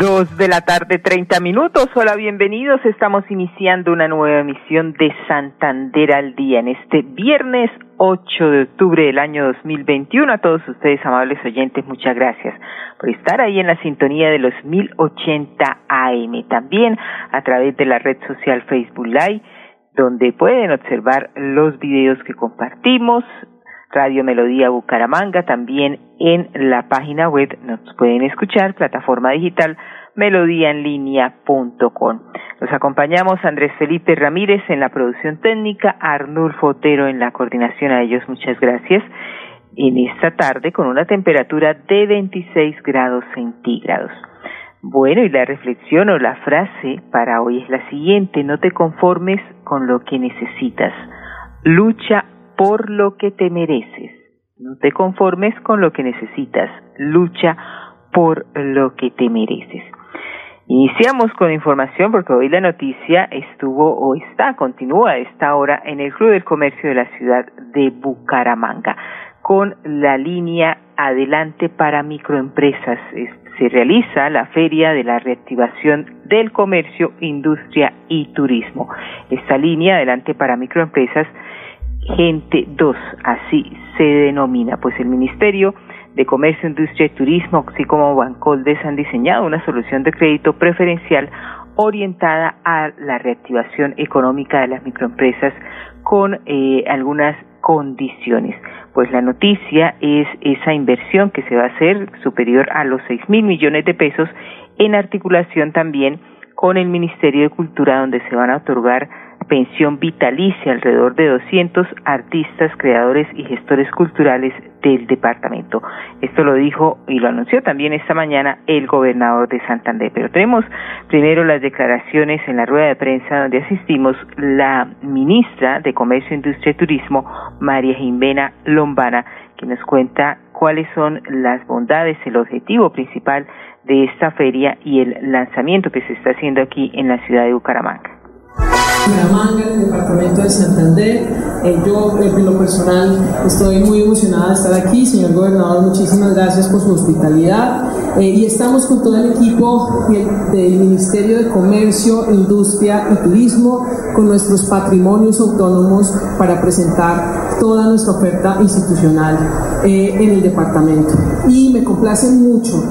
Dos de la tarde, treinta minutos. Hola, bienvenidos. Estamos iniciando una nueva emisión de Santander al Día en este viernes 8 de octubre del año 2021. A todos ustedes, amables oyentes, muchas gracias por estar ahí en la sintonía de los 1080 AM. También a través de la red social Facebook Live, donde pueden observar los videos que compartimos, Radio Melodía Bucaramanga, también en la página web nos pueden escuchar, plataforma digital melodíaenlínea.com. Nos acompañamos Andrés Felipe Ramírez en la producción técnica, Arnulfo Otero en la coordinación, a ellos muchas gracias. En esta tarde con una temperatura de 26 grados centígrados. Bueno, y la reflexión o la frase para hoy es la siguiente, no te conformes con lo que necesitas, lucha por lo que te mereces. No te conformes con lo que necesitas, lucha por lo que te mereces. Iniciamos con información porque hoy la noticia estuvo o está, continúa a esta hora en el Club del Comercio de la ciudad de Bucaramanga con la línea Adelante para Microempresas. Se realiza la Feria de la Reactivación del Comercio, Industria y Turismo. Esta línea Adelante para Microempresas Gente 2, así se denomina, pues el Ministerio de Comercio, Industria y Turismo, así como Bancoldes, han diseñado una solución de crédito preferencial orientada a la reactivación económica de las microempresas con eh, algunas condiciones. Pues la noticia es esa inversión que se va a hacer superior a los seis mil millones de pesos en articulación también con el Ministerio de Cultura donde se van a otorgar pensión vitalicia alrededor de 200 artistas, creadores y gestores culturales del departamento. Esto lo dijo y lo anunció también esta mañana el gobernador de Santander. Pero tenemos primero las declaraciones en la rueda de prensa donde asistimos la ministra de Comercio, Industria y Turismo, María Jimena Lombana, que nos cuenta cuáles son las bondades, el objetivo principal de esta feria y el lanzamiento que se está haciendo aquí en la ciudad de Bucaramanga. Bucaramanga, en el departamento de Santander. Eh, yo, en lo personal, estoy muy emocionada de estar aquí. Señor gobernador, muchísimas gracias por su hospitalidad. Eh, y estamos con todo el equipo del Ministerio de Comercio, Industria y Turismo, con nuestros patrimonios autónomos para presentar toda nuestra oferta institucional eh, en el departamento. Y me complace mucho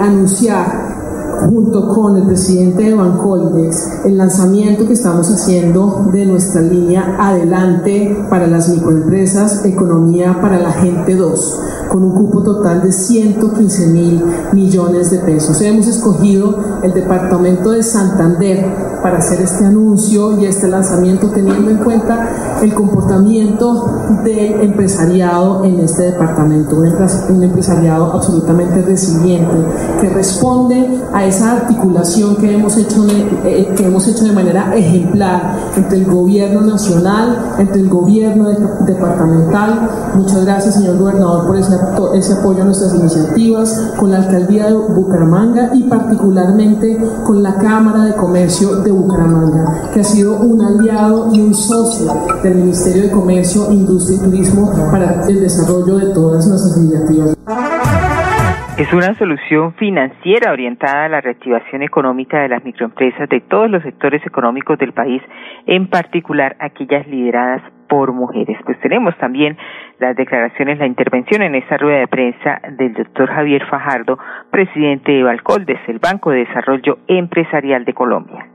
anunciar junto con el presidente de Bancoldex, el lanzamiento que estamos haciendo de nuestra línea Adelante para las microempresas, Economía para la Gente 2, con un cupo total de 115 mil millones de pesos. Hemos escogido el departamento de Santander para hacer este anuncio y este lanzamiento teniendo en cuenta el comportamiento del empresariado en este departamento, un empresariado absolutamente resiliente que responde a esa articulación que hemos hecho de, eh, que hemos hecho de manera ejemplar entre el gobierno nacional, entre el gobierno departamental. Muchas gracias, señor gobernador, por ese, ese apoyo a nuestras iniciativas, con la alcaldía de Bucaramanga y particularmente con la Cámara de Comercio de Bucaramanga, que ha sido un aliado y un socio del Ministerio de Comercio, Industria y Turismo para el desarrollo de todas nuestras iniciativas. Es una solución financiera orientada a la reactivación económica de las microempresas de todos los sectores económicos del país, en particular aquellas lideradas por mujeres. Pues tenemos también las declaraciones, la intervención en esta rueda de prensa del doctor Javier Fajardo, presidente de Balcoldes, el Banco de Desarrollo Empresarial de Colombia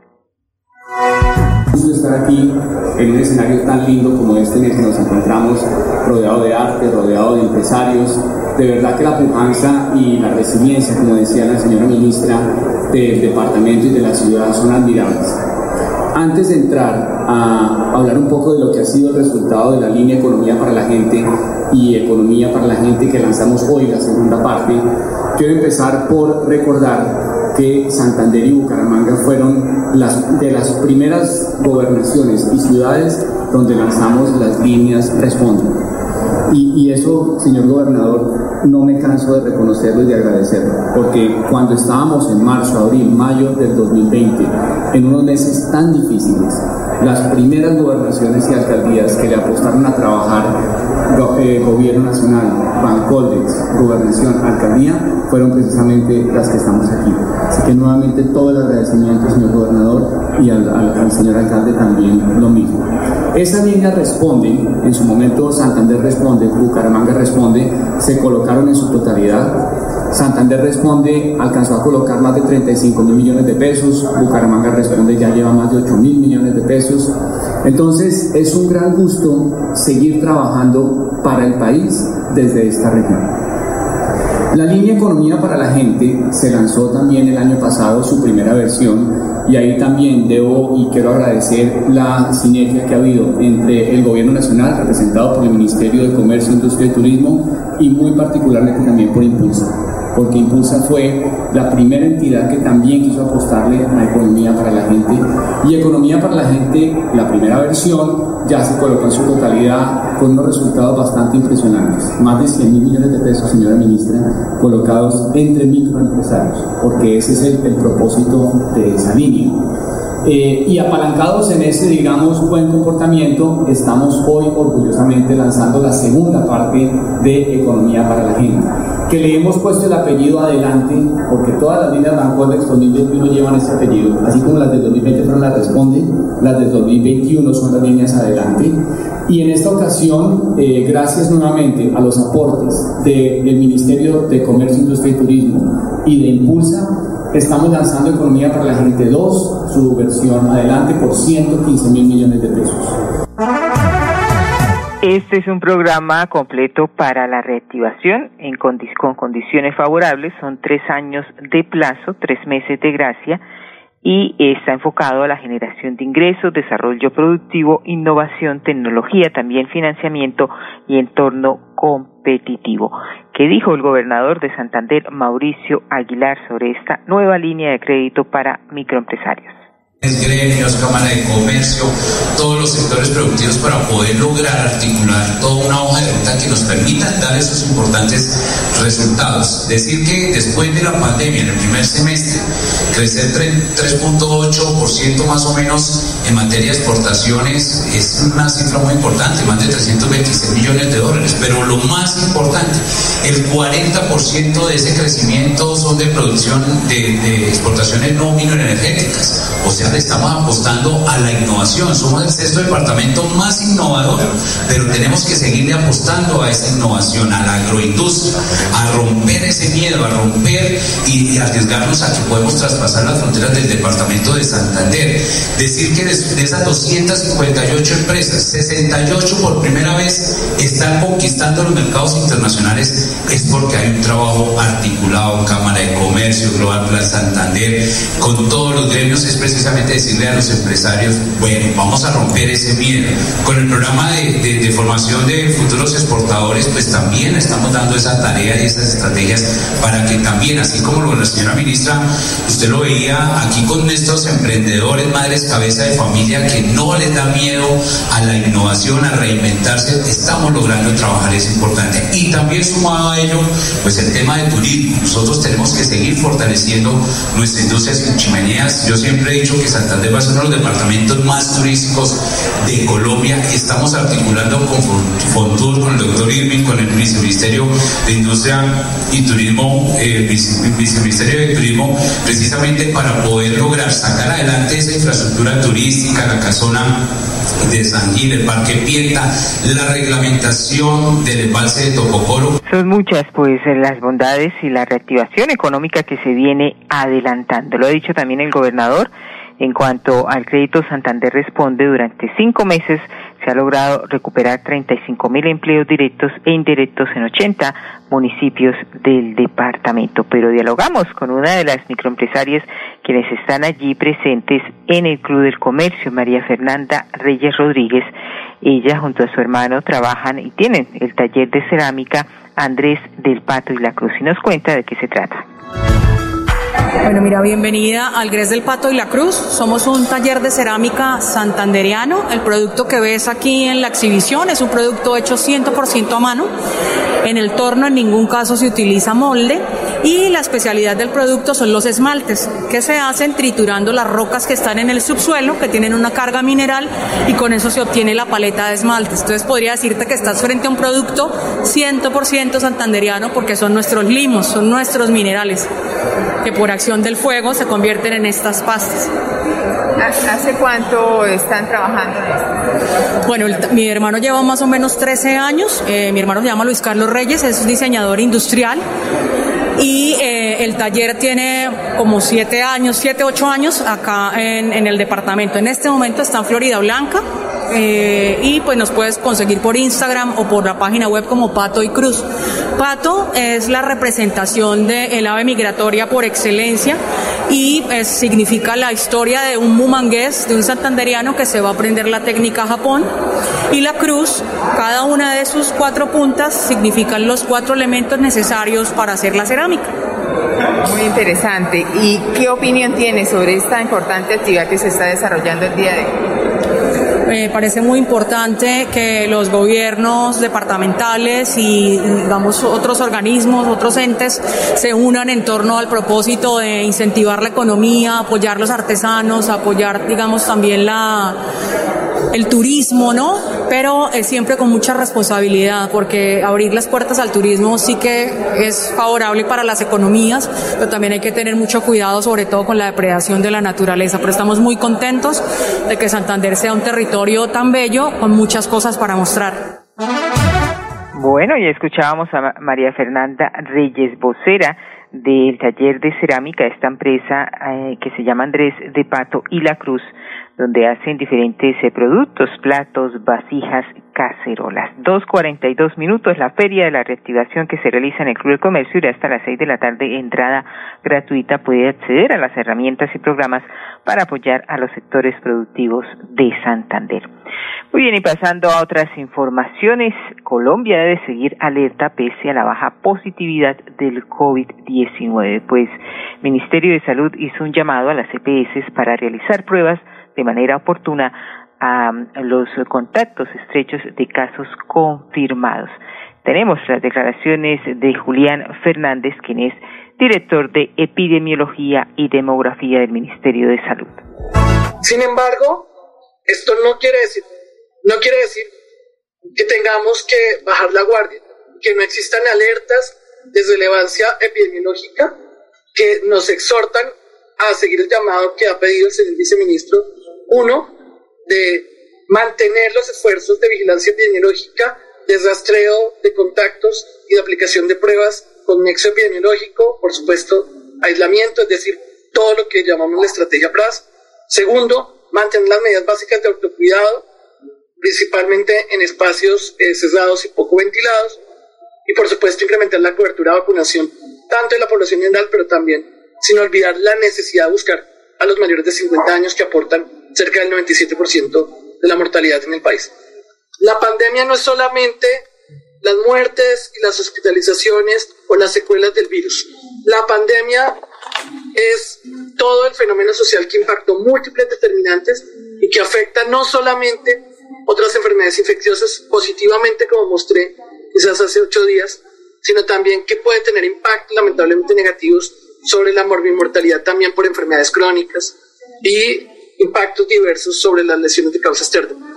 estar aquí en un escenario tan lindo como este en el que nos encontramos, rodeado de arte, rodeado de empresarios. De verdad que la pujanza y la resiliencia, como decía la señora ministra, del departamento y de la ciudad son admirables. Antes de entrar a hablar un poco de lo que ha sido el resultado de la línea Economía para la Gente y Economía para la Gente que lanzamos hoy, la segunda parte, quiero empezar por recordar que Santander y Bucaramanga fueron de las primeras gobernaciones y ciudades donde lanzamos las líneas Responde. Y, y, eso, señor gobernador, no me canso de reconocerlo y de agradecerlo, porque cuando estábamos en marzo, abril, mayo del 2020, en unos meses tan difíciles, las primeras gobernaciones y alcaldías que le apostaron a trabajar gobierno nacional, Bancoldex, gobernación, alcaldía, fueron precisamente las que estamos aquí. Así que nuevamente todo el agradecimiento, señor gobernador, y al, al señor alcalde también lo mismo. Esa línea responde, en su momento Santander responde, Bucaramanga responde, se colocaron en su totalidad Santander responde, alcanzó a colocar más de 35 mil millones de pesos, Bucaramanga responde, ya lleva más de 8 mil millones de pesos. Entonces es un gran gusto seguir trabajando para el país desde esta región. La línea Economía para la Gente se lanzó también el año pasado su primera versión y ahí también debo y quiero agradecer la sinergia que ha habido entre el Gobierno Nacional, representado por el Ministerio de Comercio, Industria y Turismo, y muy particularmente también por Impulso porque Impulsa fue la primera entidad que también quiso apostarle a economía para la gente. Y economía para la gente, la primera versión, ya se colocó en su totalidad con unos resultados bastante impresionantes. Más de 100 mil millones de pesos, señora ministra, colocados entre microempresarios, porque ese es el, propósito de esa línea. Eh, y apalancados en ese, digamos, buen comportamiento, estamos hoy orgullosamente lanzando la segunda parte de Economía para la Gente que le hemos puesto el apellido adelante, porque todas las líneas Bancoldex 2021 llevan ese apellido, así como las del 2020 fueron las Responde, las del 2021 son las líneas adelante. Y en esta ocasión, eh, gracias nuevamente a los aportes del Ministerio de Comercio, Industria y Turismo y de Impulsa, estamos lanzando Economía para la Gente 2, su versión adelante, por 115 mil millones de pesos. Este es un programa completo para la reactivación en con condiciones favorables. Son tres años de plazo, tres meses de gracia y está enfocado a la generación de ingresos, desarrollo productivo, innovación, tecnología, también financiamiento y entorno competitivo. ¿Qué dijo el gobernador de Santander, Mauricio Aguilar, sobre esta nueva línea de crédito para microempresarios? Gremios, Cámara de Comercio, todos los sectores productivos para poder lograr articular toda una hoja de ruta que nos permita dar esos importantes resultados. Decir que después de la pandemia, en el primer semestre, crecer 3.8% más o menos en materia de exportaciones es una cifra muy importante, más de 326 millones de dólares. Pero lo más importante, el 40% de ese crecimiento son de producción de, de exportaciones no minoenergéticas. O sea, le estamos apostando a la innovación. Somos el sexto departamento más innovador, pero tenemos que seguirle apostando a esa innovación, a la agroindustria, a romper ese miedo, a romper y, arriesgarnos a que podemos traspasar las fronteras del departamento de Santander. Decir que de, esas 258 empresas, 68 por primera vez están conquistando los mercados internacionales es porque hay un trabajo articulado, Cámara de Comercio, Global Plan Santander, con todos los gremios, es precisamente decirle a los empresarios, bueno, vamos a romper ese miedo. Con el programa de, formación de futuros exportadores, pues también estamos dando esa tarea y esas estrategias para que también, así como lo la señora ministra, usted lo veía aquí con estos emprendedores, madres, cabeza de familia, que no les da miedo a la innovación, a reinventarse, estamos logrando trabajar, es importante. Y también sumado a ello, pues el tema de turismo. Nosotros tenemos que seguir fortaleciendo nuestras industrias en chimeneas. Yo siempre he dicho que Santander va a ser uno de los departamentos más turísticos de Colombia. Estamos articulando con Fontur, con el doctor Irving, con el Viceministerio de Industria y Turismo, eh, Viceministerio de Turismo, precisamente para poder lograr sacar adelante esa infraestructura turística, la casona de San Gil, el Parque Pieta, la reglamentación del embalse de Topocoro. Son muchas, pues, las bondades y la reactivación económica que se viene adelantando. Lo ha dicho también el gobernador en cuanto al crédito Santander responde, durante cinco meses se ha logrado recuperar 35 mil empleos directos e indirectos en 80 municipios del departamento. Pero dialogamos con una de las microempresarias quienes están allí presentes en el Club del Comercio, María Fernanda Reyes Rodríguez. Ella junto a su hermano trabajan y tienen el taller de cerámica Andrés del Pato y la Cruz y nos cuenta de qué se trata. Bueno, mira, bienvenida al Gres del Pato y la Cruz. Somos un taller de cerámica santanderiano. El producto que ves aquí en la exhibición es un producto hecho 100% a mano. En el torno en ningún caso se utiliza molde y la especialidad del producto son los esmaltes que se hacen triturando las rocas que están en el subsuelo, que tienen una carga mineral y con eso se obtiene la paleta de esmaltes. Entonces podría decirte que estás frente a un producto 100% santanderiano porque son nuestros limos, son nuestros minerales que por acción del fuego se convierten en estas pastas. ¿Hace cuánto están trabajando en esto? Bueno, mi hermano lleva más o menos 13 años. Eh, mi hermano se llama Luis Carlos Reyes, es diseñador industrial y eh, el taller tiene como siete años, siete, ocho años acá en, en, el departamento. En este momento está en Florida Blanca eh, y pues nos puedes conseguir por Instagram o por la página web como Pato y Cruz. Pato es la representación del ave migratoria por excelencia y eh, significa la historia de un mumangués, de un santanderiano que se va a aprender la técnica Japón. Y la cruz, cada una de sus cuatro puntas significan los cuatro elementos necesarios para hacer la cerámica. Muy interesante. ¿Y qué opinión tiene sobre esta importante actividad que se está desarrollando el día de hoy? Me parece muy importante que los gobiernos departamentales y, digamos, otros organismos, otros entes se unan en torno al propósito de incentivar la economía, apoyar los artesanos, apoyar, digamos, también la el turismo, ¿no? Pero es siempre con mucha responsabilidad, porque abrir las puertas al turismo sí que es favorable para las economías, pero también hay que tener mucho cuidado, sobre todo con la depredación de la naturaleza. Pero estamos muy contentos de que Santander sea un territorio tan bello con muchas cosas para mostrar. Bueno, y escuchábamos a María Fernanda Reyes, vocera del taller de cerámica, esta empresa eh, que se llama Andrés de Pato y La Cruz, donde hacen diferentes eh, productos, platos, vasijas, cacerolas. Dos cuarenta y dos minutos, la feria de la reactivación que se realiza en el Club de Comercio y hasta las seis de la tarde, entrada gratuita, puede acceder a las herramientas y programas para apoyar a los sectores productivos de Santander. Muy bien, y pasando a otras informaciones, Colombia debe seguir alerta pese a la baja positividad del COVID-19, pues Ministerio de Salud hizo un llamado a las EPS para realizar pruebas de manera oportuna a los contactos estrechos de casos confirmados. Tenemos las declaraciones de Julián Fernández, quien es director de Epidemiología y Demografía del Ministerio de Salud. Sin embargo, esto no quiere decir, no quiere decir que tengamos que bajar la guardia, que no existan alertas de relevancia epidemiológica que nos exhortan a seguir el llamado que ha pedido el señor viceministro uno, de mantener los esfuerzos de vigilancia epidemiológica, de rastreo de contactos y de aplicación de pruebas con nexo epidemiológico, por supuesto, aislamiento, es decir, todo lo que llamamos la estrategia PRAS. Segundo, mantener las medidas básicas de autocuidado, principalmente en espacios eh, cerrados y poco ventilados. Y por supuesto, incrementar la cobertura de vacunación, tanto en la población general, pero también sin olvidar la necesidad de buscar a los mayores de 50 años que aportan cerca del 97% de la mortalidad en el país. La pandemia no es solamente las muertes y las hospitalizaciones o las secuelas del virus. La pandemia es todo el fenómeno social que impactó múltiples determinantes y que afecta no solamente otras enfermedades infecciosas positivamente, como mostré quizás hace ocho días, sino también que puede tener impactos lamentablemente negativos sobre la morbimortalidad también por enfermedades crónicas y impactos diversos sobre las lesiones de causa externa.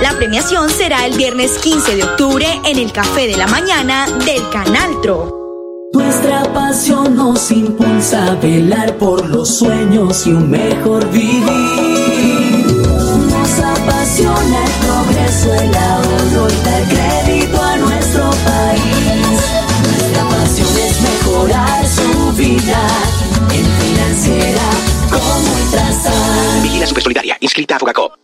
La premiación será el viernes 15 de octubre en el Café de la Mañana del Canal Tro. Nuestra pasión nos impulsa a velar por los sueños y un mejor vivir. Nos apasiona el progreso, el ahorro y dar crédito a nuestro país. Nuestra pasión es mejorar su vida en financiera como Ultrasan. Vigila Supersolidaria, inscrita a Fogacop.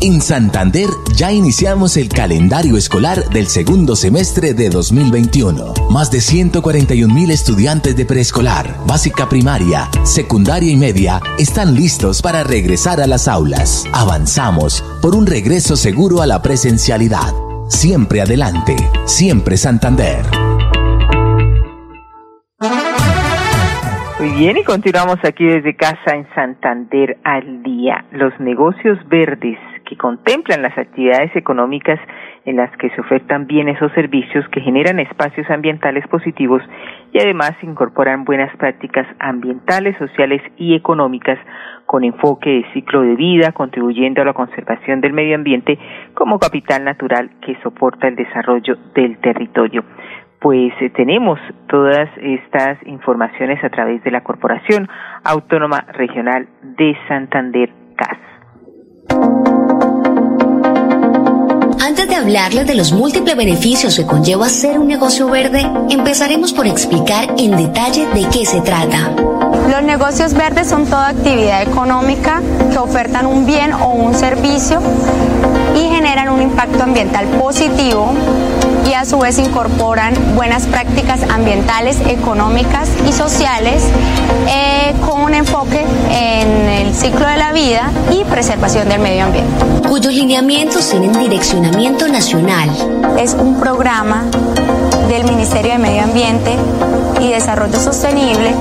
En Santander ya iniciamos el calendario escolar del segundo semestre de 2021. Más de 141 mil estudiantes de preescolar, básica primaria, secundaria y media están listos para regresar a las aulas. Avanzamos por un regreso seguro a la presencialidad. Siempre adelante, siempre Santander. Muy bien, y continuamos aquí desde casa en Santander al día. Los negocios verdes que contemplan las actividades económicas en las que se ofertan bienes o servicios que generan espacios ambientales positivos y además incorporan buenas prácticas ambientales, sociales y económicas con enfoque de ciclo de vida, contribuyendo a la conservación del medio ambiente como capital natural que soporta el desarrollo del territorio. Pues eh, tenemos todas estas informaciones a través de la Corporación Autónoma Regional de Santander, CAS. Antes de hablarles de los múltiples beneficios que conlleva ser un negocio verde, empezaremos por explicar en detalle de qué se trata. Los negocios verdes son toda actividad económica que ofertan un bien o un servicio y generan un impacto ambiental positivo y a su vez incorporan buenas prácticas ambientales, económicas y sociales eh, con un enfoque en el ciclo de la vida y preservación del medio ambiente. Cuyos lineamientos tienen direccionamiento nacional. Es un programa del Ministerio de Medio Ambiente y Desarrollo Sostenible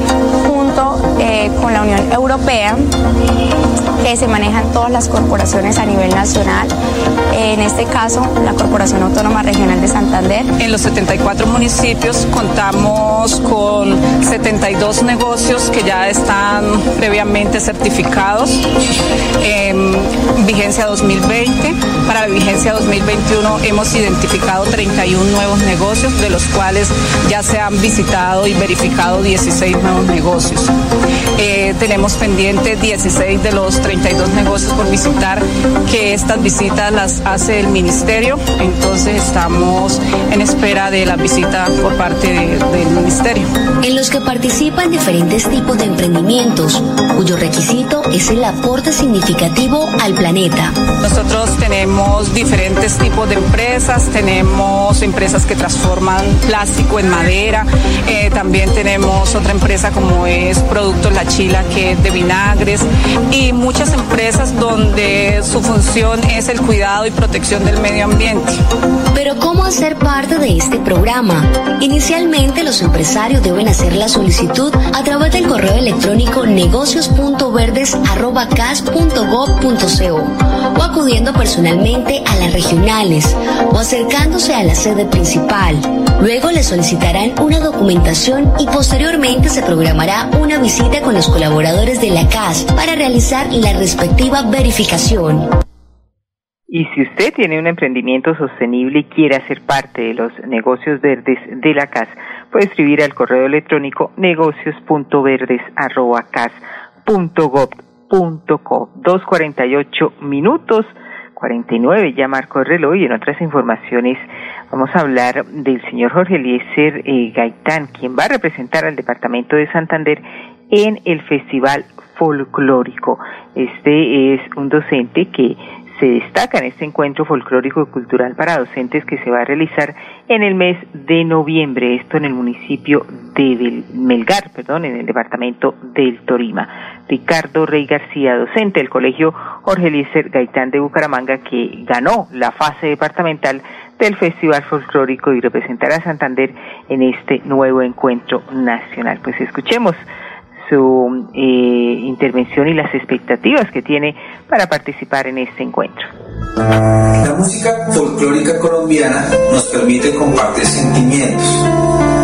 junto eh, con la Unión Europea que se manejan todas las corporaciones a nivel nacional, en este caso la Corporación Autónoma Regional de Santander. En los 74 municipios contamos con 72 negocios que ya están previamente certificados en vigencia 2020. Para la vigencia 2021 hemos identificado 31 nuevos negocios, de los cuales ya se han visitado y verificado 16 nuevos negocios. Eh, tenemos pendiente 16 de los 32 negocios por visitar, que estas visitas las hace el ministerio, entonces estamos en espera de la visita por parte del ministerio. En los que participan diferentes tipos de emprendimientos, cuyo requisito es el aporte significativo al planeta. Nosotros tenemos diferentes tipos de empresas, tenemos empresas que transforman plástico en madera, eh, también tenemos otra empresa como es Productos La Chila, que es de vinagres, y muchas empresas donde su función es el cuidado y protección del medio ambiente. Pero ¿cómo hacer parte de este programa? Inicialmente los empresarios deben hacer la solicitud a través del correo electrónico negocios.verdes.cas.gov.co o acudiendo personalmente a las regionales o acercándose a la sede principal. Luego le solicitarán una documentación y posteriormente se programará una visita con los colaboradores de la CAS para realizar la respectiva verificación. Y si usted tiene un emprendimiento sostenible y quiere hacer parte de los negocios verdes de la CAS, puede escribir al correo electrónico negocios.verdes.cas.gov.co. 2.48 minutos, 49 ya marcó el reloj y en otras informaciones vamos a hablar del señor Jorge Eliezer eh, Gaitán, quien va a representar al departamento de Santander en el Festival Folclórico. Este es un docente que se destaca en este encuentro folclórico y cultural para docentes que se va a realizar en el mes de noviembre, esto en el municipio de Melgar, perdón, en el departamento del Torima. Ricardo Rey García, docente del Colegio Jorge Eliezer Gaitán de Bucaramanga, que ganó la fase departamental del Festival Folclórico y representará a Santander en este nuevo encuentro nacional. Pues escuchemos su eh, intervención y las expectativas que tiene para participar en este encuentro. La música folclórica colombiana nos permite compartir sentimientos,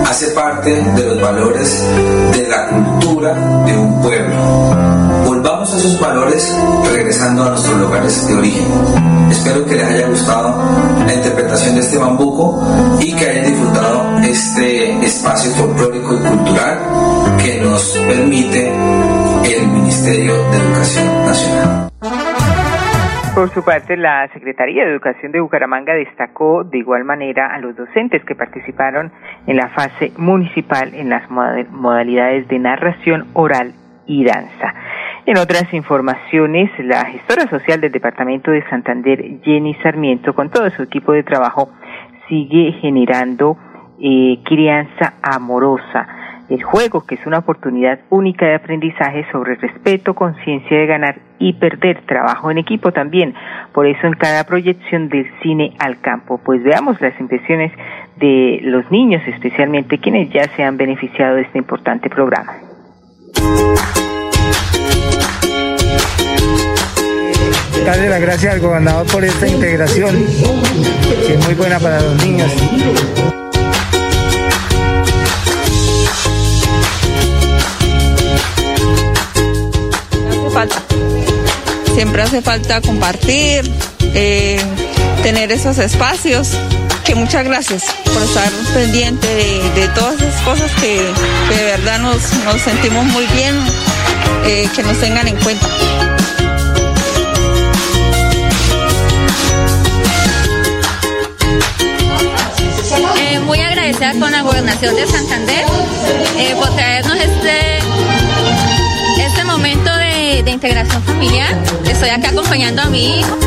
hace parte de los valores de la cultura de un pueblo Vivamos esos valores regresando a nuestros lugares de origen. Espero que les haya gustado la interpretación de este bambuco y que hayan disfrutado este espacio folclórico y cultural que nos permite el Ministerio de Educación Nacional. Por su parte, la Secretaría de Educación de Bucaramanga destacó de igual manera a los docentes que participaron en la fase municipal en las modalidades de narración oral y danza. En otras informaciones, la gestora social del Departamento de Santander, Jenny Sarmiento, con todo su equipo de trabajo, sigue generando eh, crianza amorosa. El juego, que es una oportunidad única de aprendizaje sobre respeto, conciencia de ganar y perder, trabajo en equipo también. Por eso en cada proyección del cine al campo, pues veamos las impresiones de los niños, especialmente quienes ya se han beneficiado de este importante programa. darle las gracias al gobernador por esta integración, que es muy buena para los niños. Falta, siempre hace falta compartir, eh, tener esos espacios. Que muchas gracias por estar pendiente de, todas esas cosas que, de verdad nos, sentimos muy bien, eh, que nos tengan en cuenta. con la gobernación de Santander eh, por traernos este, de, integración familiar. Estoy acá acompañando a mi hijo.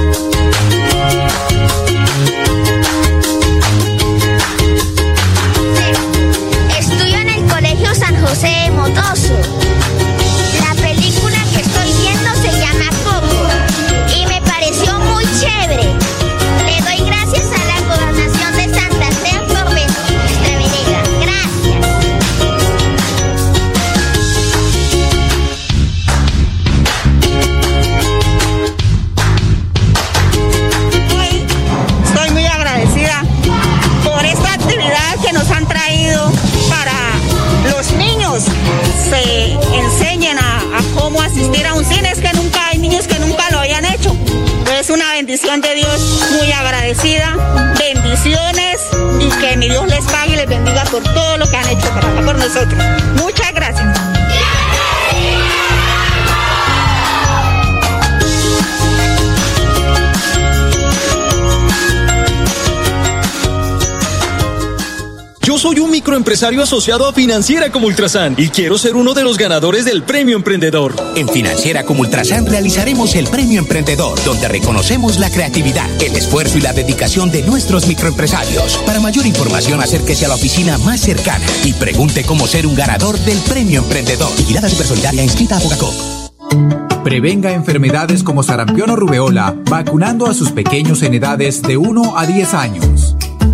Estudio en el Colegio San José de Motoso. De Dios, muy agradecida. Bendiciones y que mi Dios les pague y les bendiga por todo lo que han hecho por nosotros. Muchas gracias. Yo soy un microempresario asociado a Financiera como Ultrasan y quiero ser uno de los ganadores del Premio Emprendedor. En Financiera como Ultrasan realizaremos el Premio Emprendedor, donde reconocemos la creatividad, el esfuerzo y la dedicación de nuestros microempresarios. Para mayor información, acérquese a la oficina más cercana y pregunte cómo ser un ganador del Premio Emprendedor. Vigilada Supersolidaria inscrita a Bogacop. Prevenga enfermedades como sarampión o rubeola vacunando a sus pequeños en edades de 1 a 10 años.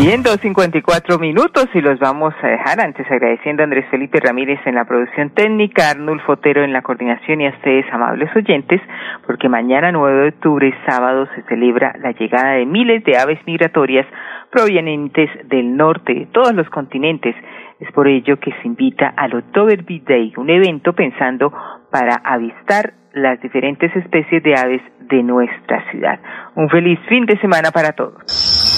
Bien, 2.54 minutos y los vamos a dejar antes agradeciendo a Andrés Felipe Ramírez en la producción técnica, Arnulfo Fotero en la coordinación y a ustedes, amables oyentes, porque mañana 9 de octubre, sábado, se celebra la llegada de miles de aves migratorias provenientes del norte de todos los continentes. Es por ello que se invita al Oktoberfest Day, un evento pensando para avistar las diferentes especies de aves de nuestra ciudad. Un feliz fin de semana para todos.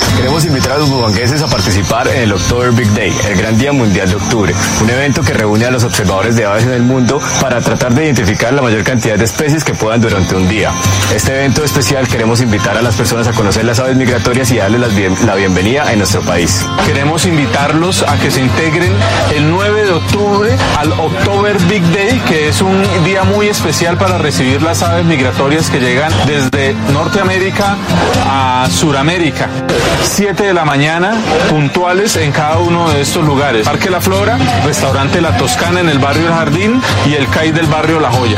Queremos invitar a los bumangueses a participar en el October Big Day, el Gran Día Mundial de Octubre, un evento que reúne a los observadores de aves en el mundo para tratar de identificar la mayor cantidad de especies que puedan durante un día. Este evento especial queremos invitar a las personas a conocer las aves migratorias y darles la bienvenida en nuestro país. Queremos invitarlos a que se integren el 9 de octubre al October Big Day, que es un día muy especial para recibir las aves migratorias que llegan desde Norteamérica a Suramérica. 7 de la mañana, puntuales en cada uno de estos lugares. Parque La Flora, Restaurante La Toscana en el barrio El Jardín y el CAI del barrio La Joya.